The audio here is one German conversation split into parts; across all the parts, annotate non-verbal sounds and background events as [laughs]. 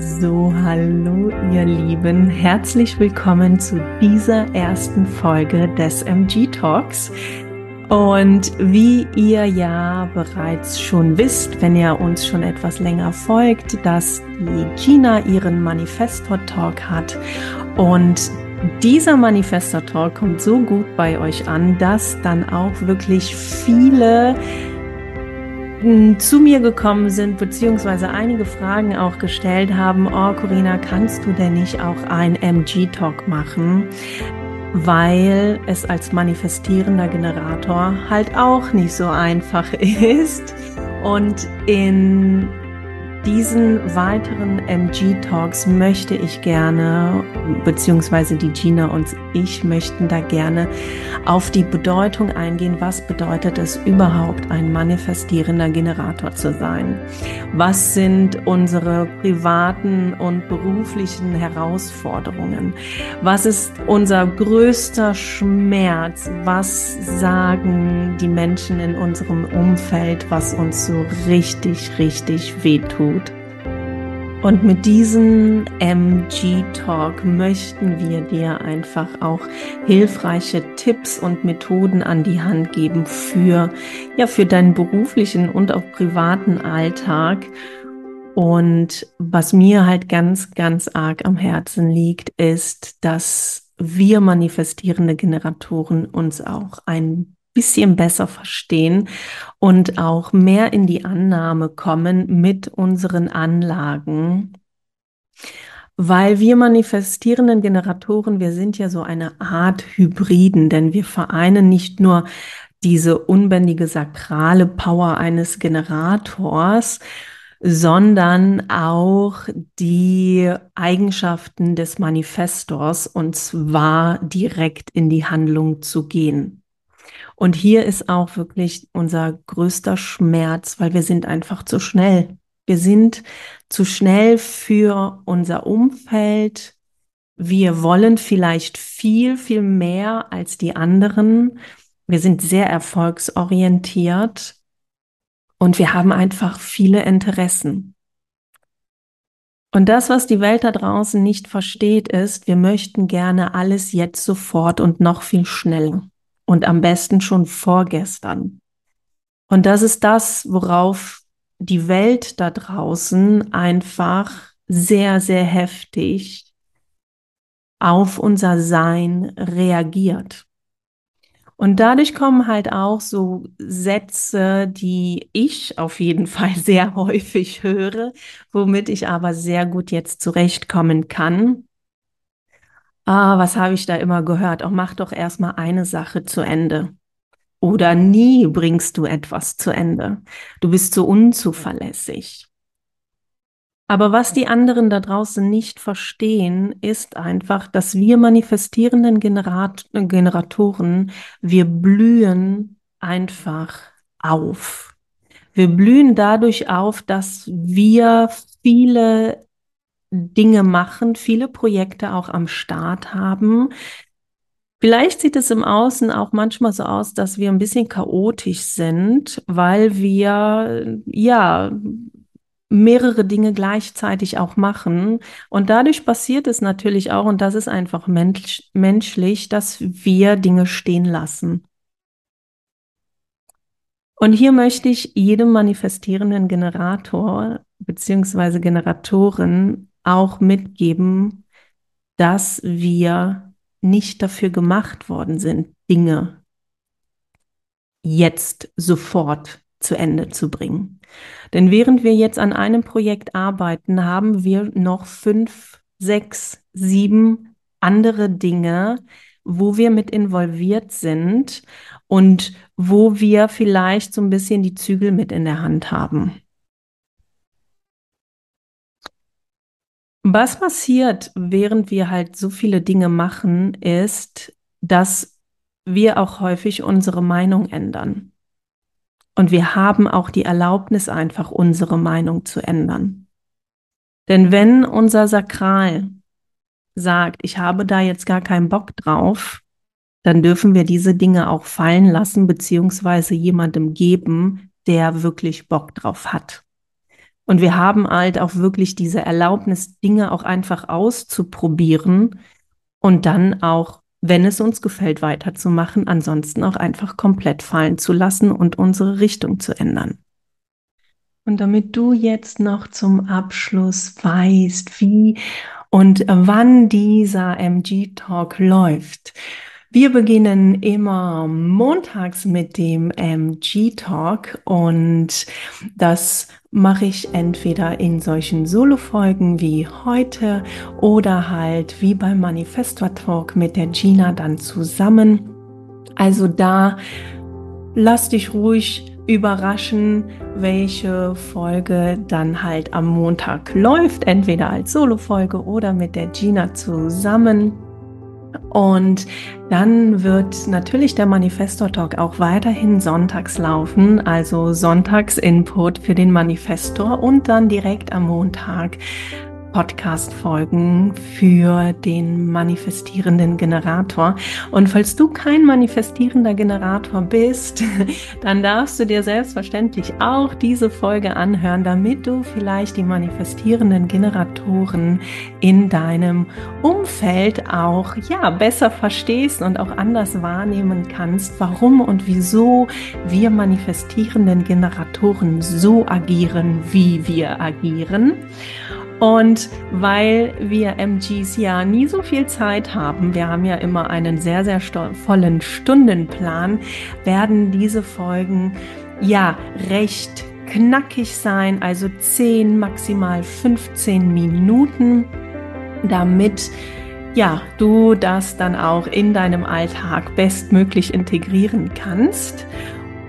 So, hallo ihr Lieben, herzlich willkommen zu dieser ersten Folge des MG Talks. Und wie ihr ja bereits schon wisst, wenn ihr uns schon etwas länger folgt, dass die Gina ihren Manifestor Talk hat und dieser Manifestor Talk kommt so gut bei euch an, dass dann auch wirklich viele zu mir gekommen sind, beziehungsweise einige Fragen auch gestellt haben, oh Corinna, kannst du denn nicht auch ein MG-Talk machen? Weil es als manifestierender Generator halt auch nicht so einfach [laughs] ist. Und in diesen weiteren MG-Talks möchte ich gerne, beziehungsweise die Gina und ich möchten da gerne auf die Bedeutung eingehen. Was bedeutet es überhaupt, ein manifestierender Generator zu sein? Was sind unsere privaten und beruflichen Herausforderungen? Was ist unser größter Schmerz? Was sagen die Menschen in unserem Umfeld, was uns so richtig, richtig wehtut? Und mit diesem MG Talk möchten wir dir einfach auch hilfreiche Tipps und Methoden an die Hand geben für, ja, für deinen beruflichen und auch privaten Alltag. Und was mir halt ganz, ganz arg am Herzen liegt, ist, dass wir manifestierende Generatoren uns auch ein bisschen besser verstehen und auch mehr in die Annahme kommen mit unseren Anlagen. Weil wir manifestierenden Generatoren, wir sind ja so eine Art Hybriden, denn wir vereinen nicht nur diese unbändige sakrale Power eines Generators, sondern auch die Eigenschaften des Manifestors und zwar direkt in die Handlung zu gehen. Und hier ist auch wirklich unser größter Schmerz, weil wir sind einfach zu schnell. Wir sind zu schnell für unser Umfeld. Wir wollen vielleicht viel, viel mehr als die anderen. Wir sind sehr erfolgsorientiert und wir haben einfach viele Interessen. Und das, was die Welt da draußen nicht versteht, ist, wir möchten gerne alles jetzt sofort und noch viel schneller und am besten schon vorgestern. Und das ist das, worauf die Welt da draußen einfach sehr, sehr heftig auf unser Sein reagiert. Und dadurch kommen halt auch so Sätze, die ich auf jeden [laughs] Fall sehr häufig höre, womit ich aber sehr gut jetzt zurechtkommen kann. Ah, was habe ich da immer gehört? Auch mach doch erstmal eine Sache zu Ende. Oder nie bringst du etwas zu Ende. Du bist so unzuverlässig. Aber was die anderen da draußen nicht verstehen, ist einfach, dass wir manifestierenden Generat Generatoren, wir blühen einfach auf. Wir blühen dadurch auf, dass wir viele Dinge machen, viele Projekte auch am Start haben, Vielleicht sieht es im Außen auch manchmal so aus, dass wir ein bisschen chaotisch sind, weil wir ja mehrere Dinge gleichzeitig auch machen. Und dadurch passiert es natürlich auch, und das ist einfach mensch menschlich, dass wir Dinge stehen lassen. Und hier möchte ich jedem manifestierenden Generator beziehungsweise Generatoren auch mitgeben, dass wir nicht dafür gemacht worden sind, Dinge jetzt sofort zu Ende zu bringen. Denn während wir jetzt an einem Projekt arbeiten, haben wir noch fünf, sechs, sieben andere Dinge, wo wir mit involviert sind und wo wir vielleicht so ein bisschen die Zügel mit in der Hand haben. Was passiert, während wir halt so viele Dinge machen, ist, dass wir auch häufig unsere Meinung ändern. Und wir haben auch die Erlaubnis, einfach unsere Meinung zu ändern. Denn wenn unser Sakral sagt, ich habe da jetzt gar keinen Bock drauf, dann dürfen wir diese Dinge auch fallen lassen, beziehungsweise jemandem geben, der wirklich Bock drauf hat. Und wir haben halt auch wirklich diese Erlaubnis, Dinge auch einfach auszuprobieren und dann auch, wenn es uns gefällt, weiterzumachen, ansonsten auch einfach komplett fallen zu lassen und unsere Richtung zu ändern. Und damit du jetzt noch zum Abschluss weißt, wie und wann dieser MG Talk läuft, wir beginnen immer montags mit dem MG Talk und das mache ich entweder in solchen Solo-Folgen wie heute oder halt wie beim Manifestor Talk mit der Gina dann zusammen. Also da lass dich ruhig überraschen, welche Folge dann halt am Montag läuft, entweder als Solo-Folge oder mit der Gina zusammen. Und dann wird natürlich der Manifestor Talk auch weiterhin sonntags laufen, also Sonntags Input für den Manifestor und dann direkt am Montag Podcast-Folgen für den manifestierenden Generator. Und falls du kein manifestierender Generator bist, [laughs] dann darfst du dir selbstverständlich auch diese Folge anhören, damit du vielleicht die manifestierenden Generatoren in deinem Umfeld auch, ja, besser verstehst und auch anders wahrnehmen kannst, warum und wieso wir manifestierenden Generatoren so agieren, wie wir agieren. Und weil wir MGs ja nie so viel Zeit haben, wir haben ja immer einen sehr, sehr vollen Stundenplan, werden diese Folgen ja recht knackig sein, also 10, maximal 15 Minuten, damit ja, du das dann auch in deinem Alltag bestmöglich integrieren kannst.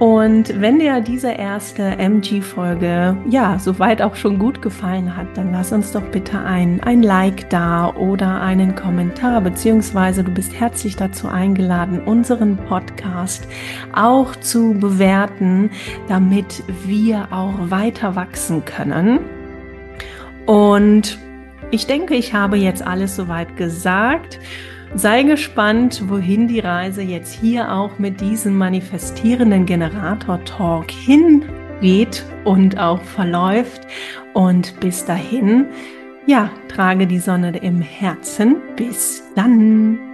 Und wenn dir diese erste MG-Folge ja soweit auch schon gut gefallen hat, dann lass uns doch bitte ein, ein Like da oder einen Kommentar, beziehungsweise du bist herzlich dazu eingeladen, unseren Podcast auch zu bewerten, damit wir auch weiter wachsen können. Und ich denke, ich habe jetzt alles soweit gesagt. Sei gespannt, wohin die Reise jetzt hier auch mit diesem manifestierenden Generator-Talk hingeht und auch verläuft. Und bis dahin, ja, trage die Sonne im Herzen. Bis dann.